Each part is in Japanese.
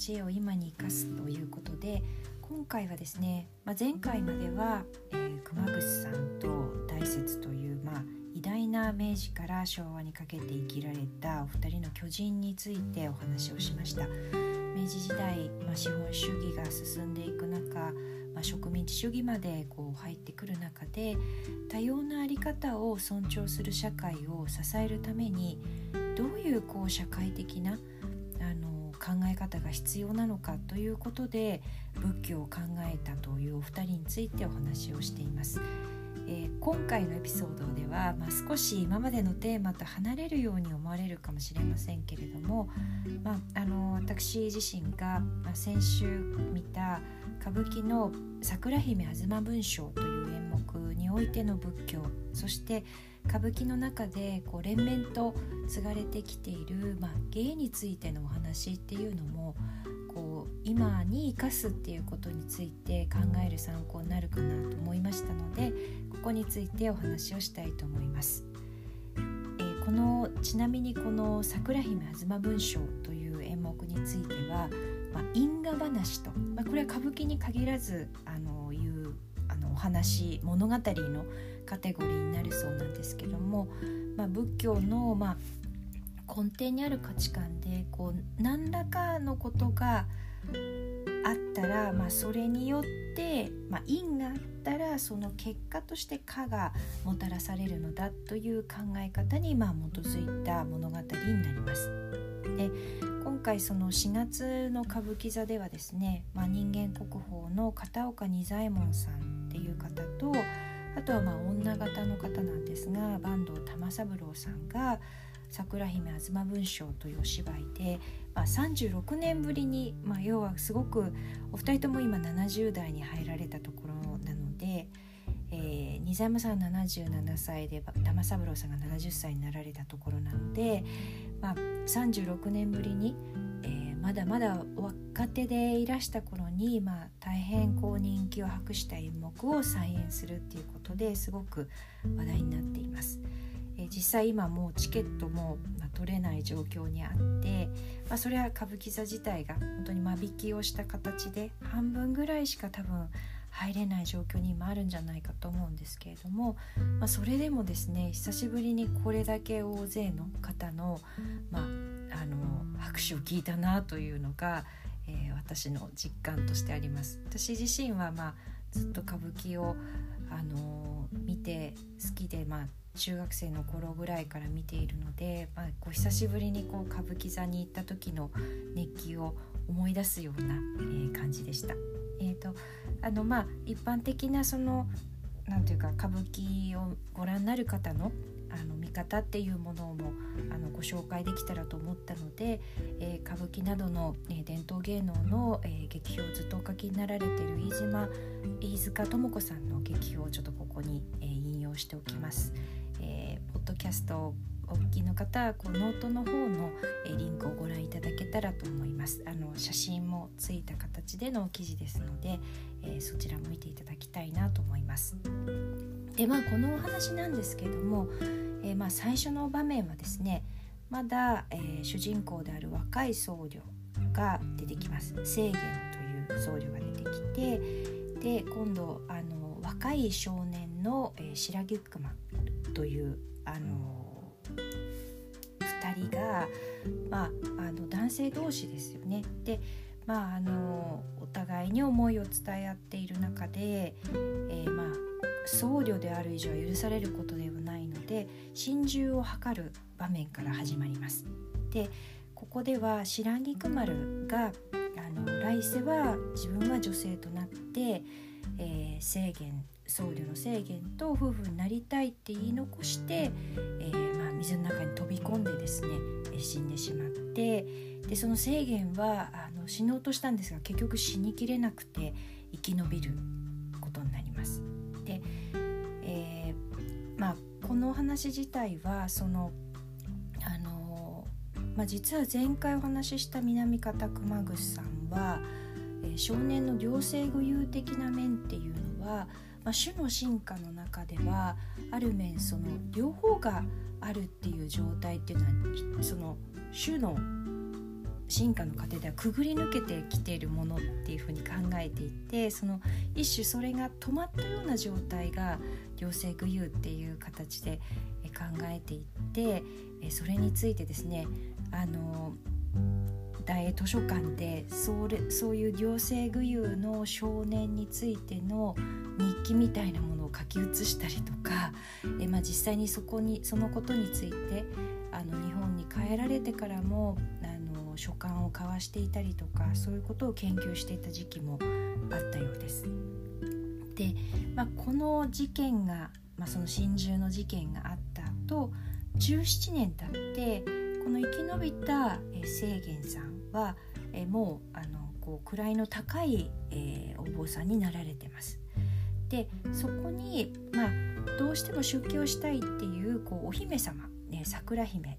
知恵を今に生かすということで今回はですね、まあ、前回までは、えー、熊楠さんと大拙という、まあ、偉大な明治から昭和にかけて生きられたお二人の巨人についてお話をしました。明治時代、まあ、資本主義が進んでいく中、まあ、植民地主義までこう入ってくる中で多様な在り方を尊重する社会を支えるためにどういうこう社会的なあの考え方が必要なのかということで仏教を考えたというお二人についてお話をしています。えー、今回のエピソードでは、まあ、少し今までのテーマと離れるように思われるかもしれませんけれども、まあ、あの私自身が、先週見た歌舞伎の「桜姫吾妻文章」という演目においての仏教そして歌舞伎の中でこう連綿と継がれてきている、まあ、芸についてのお話っていうのもこう今に生かすっていうことについて考える参考になるかなと思いましたのでここについてお話をしたいと思います。えー、このちなみにこの「桜姫吾妻文章」という演目については、まあ、因果話と、まあ、これは歌舞伎に限らずあのいうあのお話物語のカテゴリーになるそうなんですけども、まあ、仏教の、まあ、根底にある価値観でこう何らかのことがあったら、まあ、それによって、まあ、因があったらその結果として果がもたらされるのだという考え方に、まあ、基づいた物語になります。で今回その4月の歌舞伎座ではですね、まあ、人間国宝の片岡仁左衛門さんっていう方とあとはまあ女形の方なんですが坂東玉三郎さんが桜姫吾妻文章というお芝居で、まあ、36年ぶりに、まあ、要はすごくお二人とも今70代に入られたところなので、えー、二左衛門さん77歳で玉三郎さんが70歳になられたところなので、まあ、36年ぶりに、まだまだ若手でいらした頃に、まあ、大変こう人気を博した演目を再演するっていうことですごく話題になっています。え実際今もうチケットも、ま取れない状況にあって、まあ、それは歌舞伎座自体が本当に間引きをした形で半分ぐらいしか多分入れない状況にもあるんじゃないかと思うんですけれども、まあ、それでもですね久しぶりにこれだけ大勢の方の,、まあ、あの拍手を聞いたなというのが、えー、私の実感としてあります。私自身は、まあ、ずっと歌舞伎をあの見て好きで、まあ、中学生の頃ぐらいから見ているので、まあ、こう久しぶりにこう歌舞伎座に行った時の熱気を思い出すような、えー、感じでした。えーとあのまあ、一般的なそのなんていうか歌舞伎をご覧になる方のあの見方っていうものもあのご紹介できたらと思ったので、えー、歌舞伎などの、えー、伝統芸能の、えー、劇評をずっとお書きになられている飯島飯塚智子さんの劇評をちょっとここに、え引用しておきます。えー、ポッドキャストお聞きの方はこうノートの方の、えリンクをご覧いただけたらと思います。あの写真もついた形での記事ですので、えー、そちらも見ていただきたいなと思います。でまあこのお話なんですけれども、えー、まあ最初の場面はですねまだ、えー、主人公である若い僧侶が出てきます。清源という僧侶が出てきてで今度あの若い少年の、えー、白木熊というあの2人が、まあ、あの男性同士ですよね。でまあ、あのお互いに思いを伝え合っている中で、えー、まあ、僧侶である以上は許されることではないので心中を図る場面から始まります。でここでは白菊丸があの来世は自分は女性となって、えー、制限僧侶の制限と夫婦になりたいって言い残して、えー、水の中に飛び込んでですね死んでしまってでその制限はあの死のうとしたんですが結局死にきれなくて生き延びることになります。で、えー、まあ、このお話自体はそのあの、まあ、実は前回お話しした南方熊楠さんは、えー、少年の両性具有的な面っていうのはまあ、種の進化の中ではある面その両方があるっていう状態っていうのはその種の進化の過程ではくぐり抜けてきているものっていうふうに考えていてその一種それが止まったような状態が両性具有っていう形で考えていってそれについてですねあの大図書館でそれそういう両性具有の少年についての日記みたいなものを書き写したりとかえ、まあ、実際にそこにそのことについてあの日本に帰られてからもあの書簡を交わしていたりとかそういうことを研究していた時期もあったようです。で、まあ、この事件が、まあ、その心中の事件があった後17年経ってこの生き延びた清源さんは、えもうあのこう位の高い、え、お坊さんになられてます。でそこに、まあ、どうしても出家をしたいっていうこうお姫様、ね、桜姫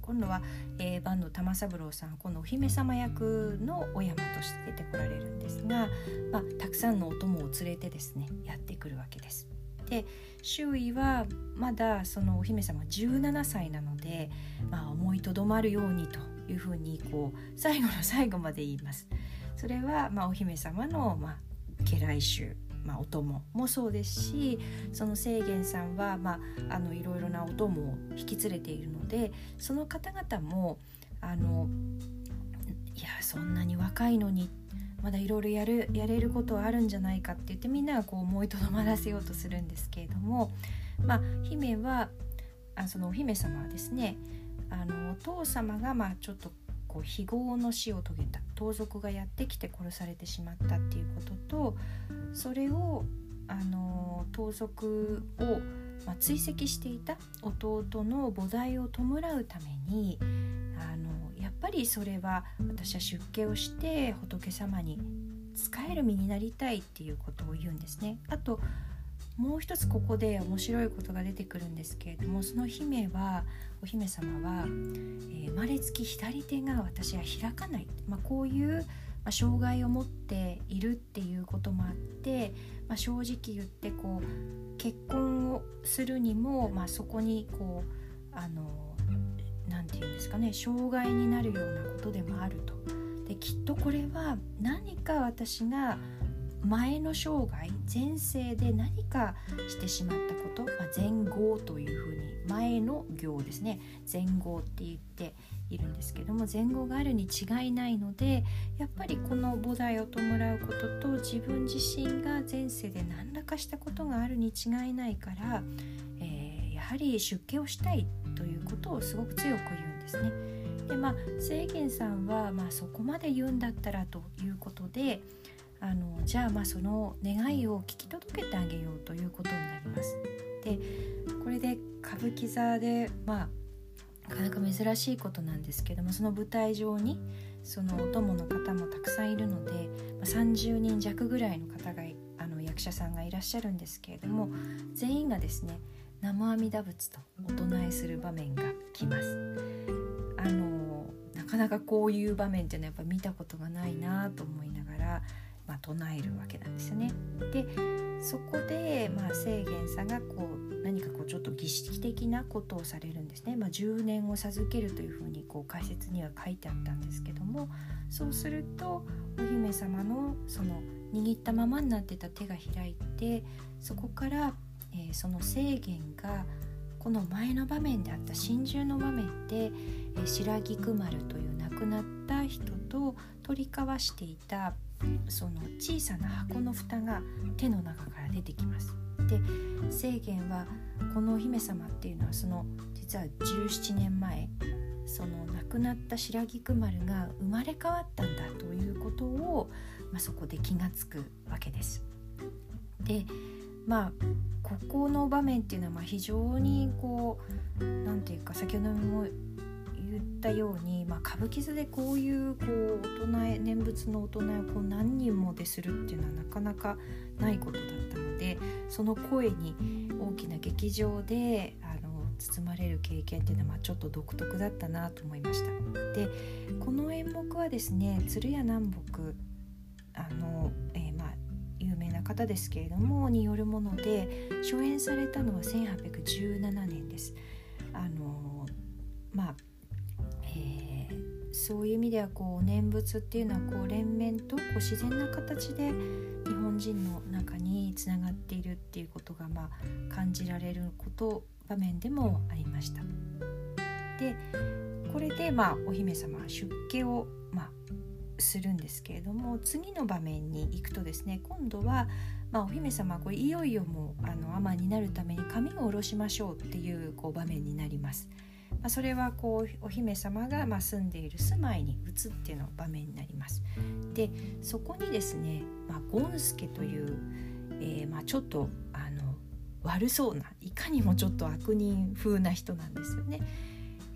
今度は、えー、坂東玉三郎さんこのお姫様役のお山として出てこられるんですが、まあ、たくさんのお供を連れてですねやってくるわけです。で周囲はまだそのお姫様17歳なので、まあ、思いとどまるようにというふうにこう最後の最後まで言います。それは、まあ、お姫様の、まあ、家来衆まあ、お供もそうですしその清源さんは、まあ、あのいろいろなお供を引き連れているのでその方々もあのいやそんなに若いのにまだいろいろやるやれることはあるんじゃないかって言ってみんながこう思いとどまらせようとするんですけれども、まあ、姫はあそのお姫様はですねあのお父様がまあちょっとこう非業の死を遂げた盗賊がやってきて殺されてしまったっていうこととそれをあの盗賊を、まあ、追跡していた弟の菩提を弔うためにあのやっぱりそれは私は出家をして仏様に仕える身になりたいっていうことを言うんですね。あともう一つここで面白いことが出てくるんですけれどもその姫はお姫様は、えー、生まれつき左手が私は開かない、まあ、こういう、まあ、障害を持っているっていうこともあって、まあ、正直言ってこう結婚をするにも、まあ、そこにこうあの何て言うんですかね障害になるようなことでもあると。できっとこれは何か私が前の生涯前世で何かしてしまったこと、まあ、前業というふうに前の行ですね前業って言っているんですけども前後があるに違いないのでやっぱりこの菩提を弔うことと自分自身が前世で何らかしたことがあるに違いないから、えー、やはり出家をしたいということをすごく強く言うんですね。でまあ清源さんは、まあ、そこまで言うんだったらということであのじゃあまあその願いを聞き届けてあげようということになります。でこれで歌舞伎座でまあなかなか珍しいことなんですけどもその舞台上にそのお供の方もたくさんいるので、まあ、30人弱ぐらいの方があの役者さんがいらっしゃるんですけれども全員がですね生阿弥陀仏とお唱えする場面が来ます。あのなかなかこういう場面っていうのはやっぱ見たことがないなと思いながらまあ、唱えるわけなんですよね。でそこで、まあ、清源さんがこう何かこうちょっと儀式的なことをされるんですね。まあ、10年を授けるというふうにこう解説には書いてあったんですけどもそうするとお姫様のその握ったままになってた手が開いてそこから、えー、その清源がこの前の場面であった心中の場面で、えー、白菊丸という亡くなった人と取り交わしていたその小さな箱の蓋が手の中から出てきます。で清源はこのお姫様っていうのはその実は17年前その亡くなった白菊丸が生まれ変わったんだということを、まあ、そこで気が付くわけです。でまあここの場面っていうのはま非常にこう何て言うか先ほどもったように、まあ、歌舞伎座でこういうこう大人へ念仏の大人をこう何人もでするっていうのはなかなかないことだったのでその声に大きな劇場であの包まれる経験っていうのはまあちょっと独特だったなと思いました。でこの演目はですね鶴屋南北あの、えー、まあ有名な方ですけれどもによるもので初演されたのは1817年です。そういう意味ではこう念仏っていうのはこう連綿とこう自然な形で日本人の中につながっているっていうことがまあ感じられること場面でもありました。でこれでまあお姫様は出家をまあするんですけれども次の場面に行くとですね今度は、まあ、お姫様これいよいよもうあの尼になるために髪を下ろしましょうっていうこう場面になります。まあ、それはこうお姫様がま住んでいる住まいに移っての場面になります。でそこにですね、まあ、ゴンスケという、えー、まあ、ちょっとあの悪そうないかにもちょっと悪人風な人なんですよね。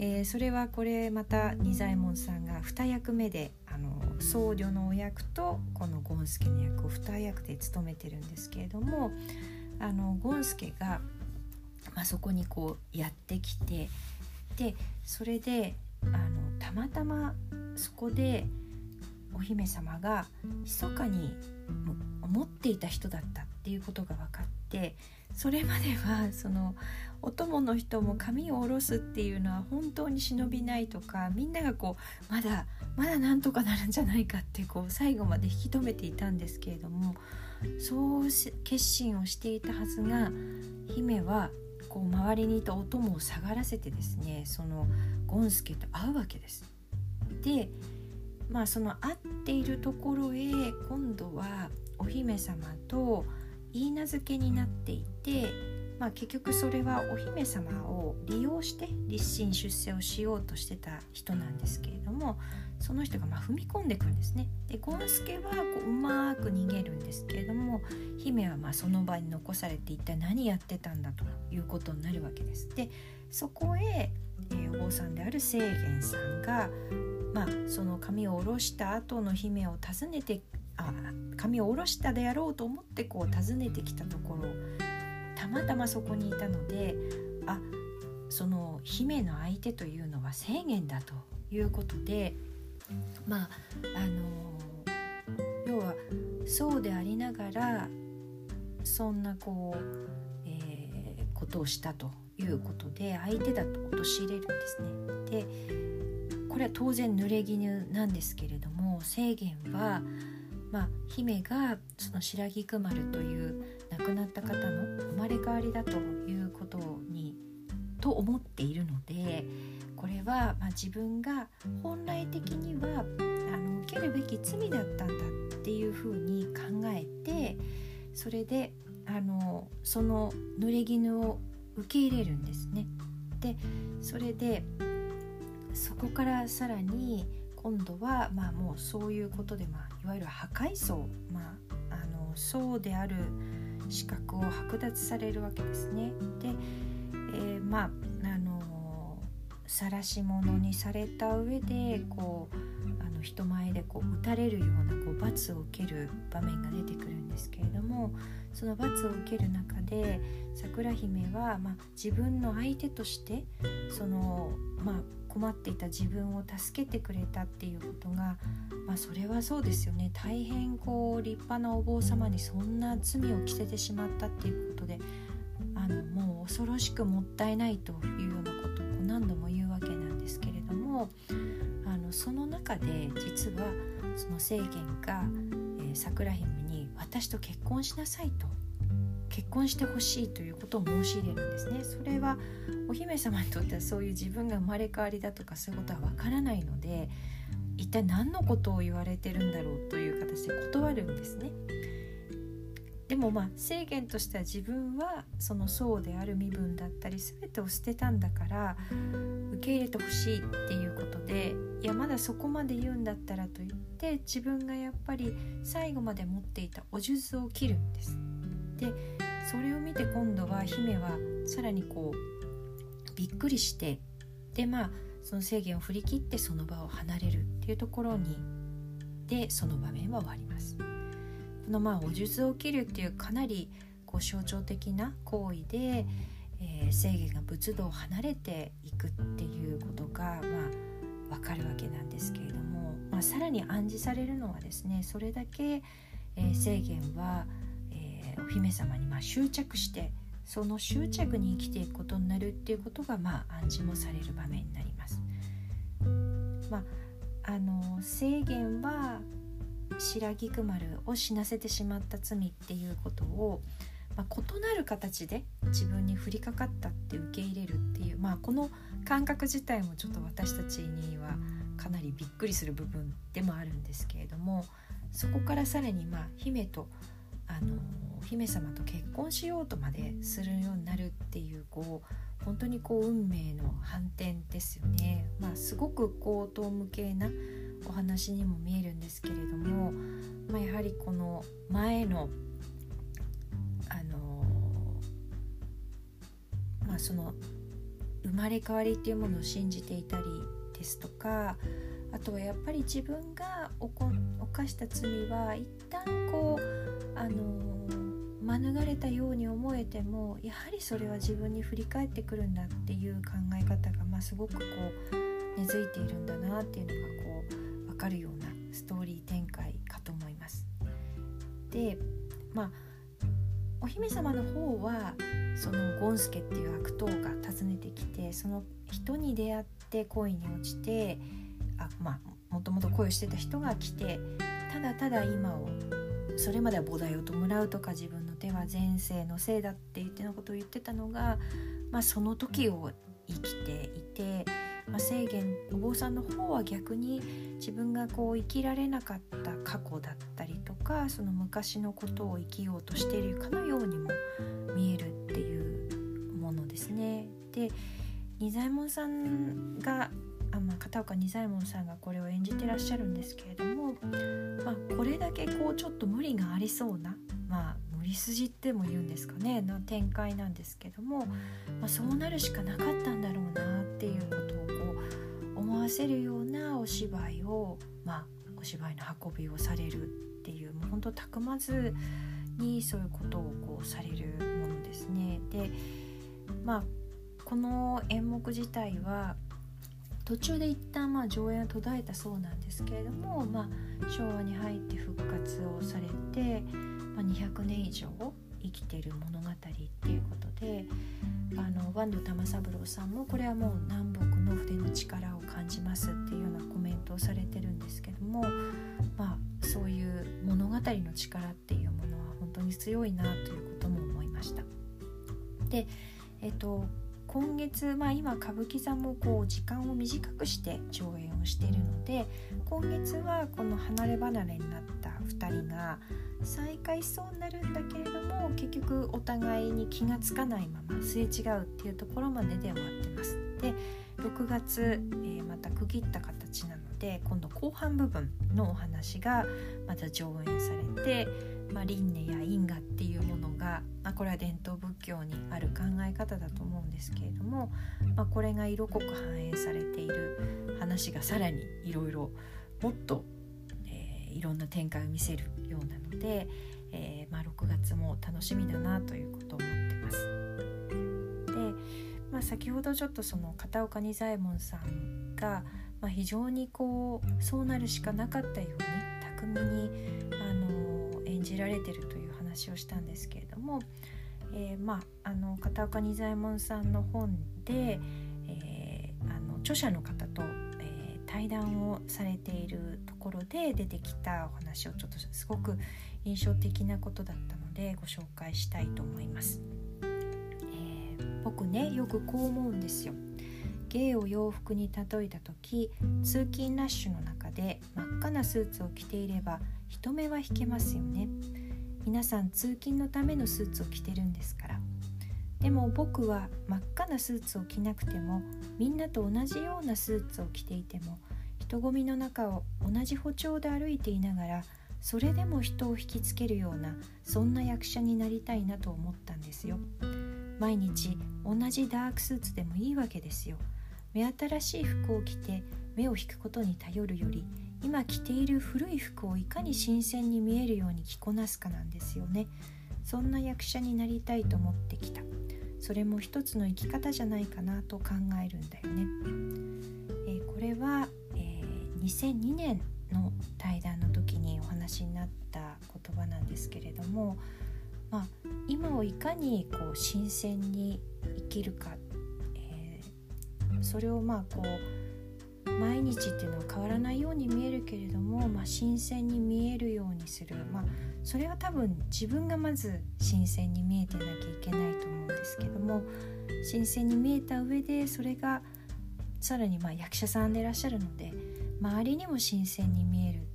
えー、それはこれまた仁左衛門さんが2役目であの僧侶のお役とこのゴンスケの役を2役で務めてるんですけれどもあのゴンスケが、まあ、そこにこうやってきてでそれであのたまたまそこでお姫様が密かに思っていた人だったっていうことが分かってそれまではそのお供の人も髪を下ろすっていうのは本当に忍びないとかみんながこうまだまだなんとかなるんじゃないかってこう最後まで引き止めていたんですけれどもそう決心をしていたはずが姫はこう周りにいたお供を下がらせてですねそのゴンスケと会うわけです。でまあその会っているところへ今度はお姫様と言い名付けになっていて、まあ、結局それはお姫様を利用して立身出世をしようとしてた人なんですけれどもその人がま踏み込んでくんですね。でゴンスケはこううまく逃げるんですけれども姫はまその場に残されて一体何やってたんだということになるわけです。でそこへ、えー、お坊さんである清源さんが、まあ、その髪を下ろした後の姫を訪ねてあ髪を下ろしたであろうと思ってこう訪ねてきたところたまたまそこにいたのであその姫の相手というのは清源だということでまああの要はそうでありながらそんなこう、えー、ことをしたということで相手だと陥れるんですね。でこれは当然濡れ衣なんですけれども制限は、まあ、姫がその白菊丸という亡くなった方の生まれ変わりだということにと思っているので。これは、まあ、自分が本来的にはあの受けるべき罪だったんだっていうふうに考えてそれであのその濡れ衣を受け入れるんですね。でそれでそこからさらに今度は、まあ、もうそういうことで、まあ、いわゆる破壊層、まあ、あのそうである資格を剥奪されるわけですね。で、えー、まああの晒し者にされた上でこうあの人前でこう打たれるようなこう罰を受ける場面が出てくるんですけれどもその罰を受ける中で桜姫は、まあ、自分の相手としてその、まあ、困っていた自分を助けてくれたっていうことが、まあ、それはそうですよね。大変こう立派なお坊様にそんな罪を着せてしまったっていうことであのもう恐ろしくもったいないというようなことを何度も言うわけなんですけれどもあのその中で実はその制限が、えー、桜姫に「私と結婚しなさい」と結婚してほしいということを申し入れるんですね。それはお姫様にとってはそういう自分が生まれ変わりだとかそういうことはわからないので一体何のことを言われてるんだろうという形で断るんですね。でもまあ制限としては自分はその層である身分だったり全てを捨てたんだから受け入れてほしいっていうことでいやまだそこまで言うんだったらと言って自分がやっぱり最後まで持っていたお数珠を切るんです。でそれを見て今度は姫はさらにこうびっくりしてでまあその制限を振り切ってその場を離れるっていうところにでその場面は終わります。このまあお術を切るっていうかなりこう象徴的な行為で、えー、正義が仏道を離れていくっていうことが、まあ、分かるわけなんですけれども、まあ、さらに暗示されるのはですねそれだけ、えー、正言は、えー、お姫様にまあ執着してその執着に生きていくことになるっていうことが、まあ、暗示もされる場面になります。まああの制限は白菊丸を死なせてしまった罪っていうことを、まあ、異なる形で自分に降りかかったって受け入れるっていう、まあ、この感覚自体もちょっと私たちにはかなりびっくりする部分でもあるんですけれどもそこからさらに、まあ、姫とあの姫様と結婚しようとまでするようになるっていうこう本当にこう運命の反転ですよね。まあ、すごくこう遠無形なお話にも見えるんですけれども、まあ、やはりこの前のあのまあその生まれ変わりっていうものを信じていたりですとかあとはやっぱり自分が犯した罪は一旦こうあの免れたように思えてもやはりそれは自分に振り返ってくるんだっていう考え方が、まあ、すごくこう根付いているんだなっていうのがこう分かるようなストーリー展開かと思います。でまあお姫様の方はそのゴンスケっていう悪党が訪ねてきてその人に出会って恋に落ちてあまあもともと恋をしてた人が来てただただ今をそれまでは菩提を弔うとか自分の手は前世のせいだって言ってのことを言ってたのが、まあ、その時を生きていて、まあ、制限お坊さんの方は逆に自分がこう生きられなかった過去だったりとかその昔のことを生きようとしているかのようにも見えるっていうものですね。で仁左衛門さんがあ、まあ、片岡仁左衛門さんがこれを演じてらっしゃるんですけれども、まあ、これだけこうちょっと無理がありそうな、まあ、無理筋っても言うんですかねの展開なんですけども、まあ、そうなるしかなかったんだろうなっていうことをこ思わせるようなお芝居を、まあ、お芝居の運びをされるっていうもう本当たくまずにそういうことをこうされるものですね。でまあこの演目自体は途中で一旦まあ上演は途絶えたそうなんですけれども、まあ、昭和に入って復活をされて、ま、200年以上生きてる物語っていうことであの坂東玉三郎さんもこれはもう南北の筆の力を感じますっていうようなコメントをされてるんですけども、まあ、そういう物語の力っていうものは本当に強いなということも思いました。でえっと今月、まあ、今歌舞伎座もこう時間を短くして上演をしているので今月はこの離れ離れになった2人が再会しそうになるんだけれども結局お互いに気が付かないまますれ違うっていうところまでで終わってます。で6月、えー、また区切った形なので今度後半部分のお話がまた上演されて、まあ、輪廻や因果っていうものが、まあ、これは伝統仏教にある考え方だと思うんですけれども、まあ、これが色濃く反映されている話がさらにいろいろもっと、えー、いろんな展開を見せるようなので、えー、まあ、6月も楽しみだなということを思ってます。で、まあ、先ほどちょっとその片岡仁左衛門さんが、まあ、非常にこうそうなるしかなかったように巧みにあの演じられてるという話をしたんですけれども、えー、まあ、あの片岡仁左衛門さんの本で、えー、あの著者の方と、えー、対談をされているところで出てきたお話をちょっとすごく印象的なことだったのでご紹介したいと思います。え僕ねよくこう思うんですよ。芸を洋服に例えた時通勤ラッシュの中で真っ赤なスーツを着ていれば人目は引けますよね皆さん通勤のためのスーツを着てるんですからでも僕は真っ赤なスーツを着なくてもみんなと同じようなスーツを着ていても人混みの中を同じ歩調で歩いていながらそれでも人を引きつけるようなそんな役者になりたいなと思ったんですよ。毎日同じダークスーツでもいいわけですよ。目新しい服を着て目を引くことに頼るより今着ている古い服をいかに新鮮に見えるように着こなすかなんですよね。そんな役者になりたいと思ってきた。それも一つの生き方じゃないかなと考えるんだよね、えー、これは、2002年の対談の時にお話になった言葉なんですけれども、まあ、今をいかにこう新鮮に生きるかそれをまあこう毎日っていうのは変わらないように見えるけれども、まあ、新鮮に見えるようにする、まあ、それは多分自分がまず新鮮に見えてなきゃいけないと思うんですけども新鮮に見えた上でそれがさらにまあ役者さんでいらっしゃるので周りにも新鮮に見える、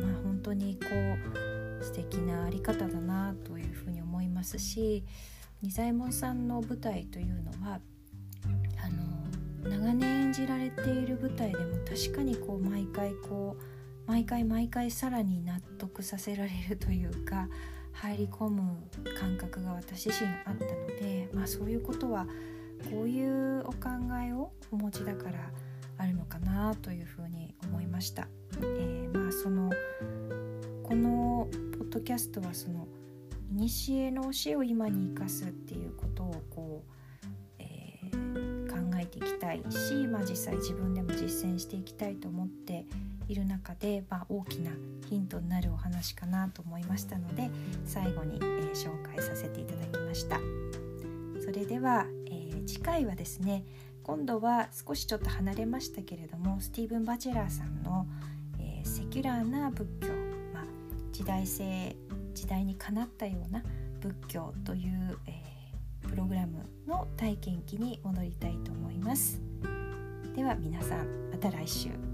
まあ、本当にこう素敵なあり方だなというふうに思いますし仁左衛門さんの舞台というのはあの長年演じられている舞台でも確かにこう毎回こう毎回毎回さらに納得させられるというか入り込む感覚が私自身あったので、まあ、そういうことはこういうお考えをお持ちだからあるのかなというふうに思いました。えー、まあそのこのポッドキャストはその古の教えを今に生かすっていうことをこう、えー、考えていきたいし、まあ、実際自分でも実践していきたいと思っている中で、まあ、大きなヒントになるお話かなと思いましたので最後に、えー、紹介させていただきましたそれでは、えー、次回はですね今度は少しちょっと離れましたけれどもスティーブン・バチェラーさんの、えー、セキュラーな仏教、まあ、時代性時代にかなったような仏教という、えー、プログラムの体験記に戻りたいと思います。では皆さんまた来週。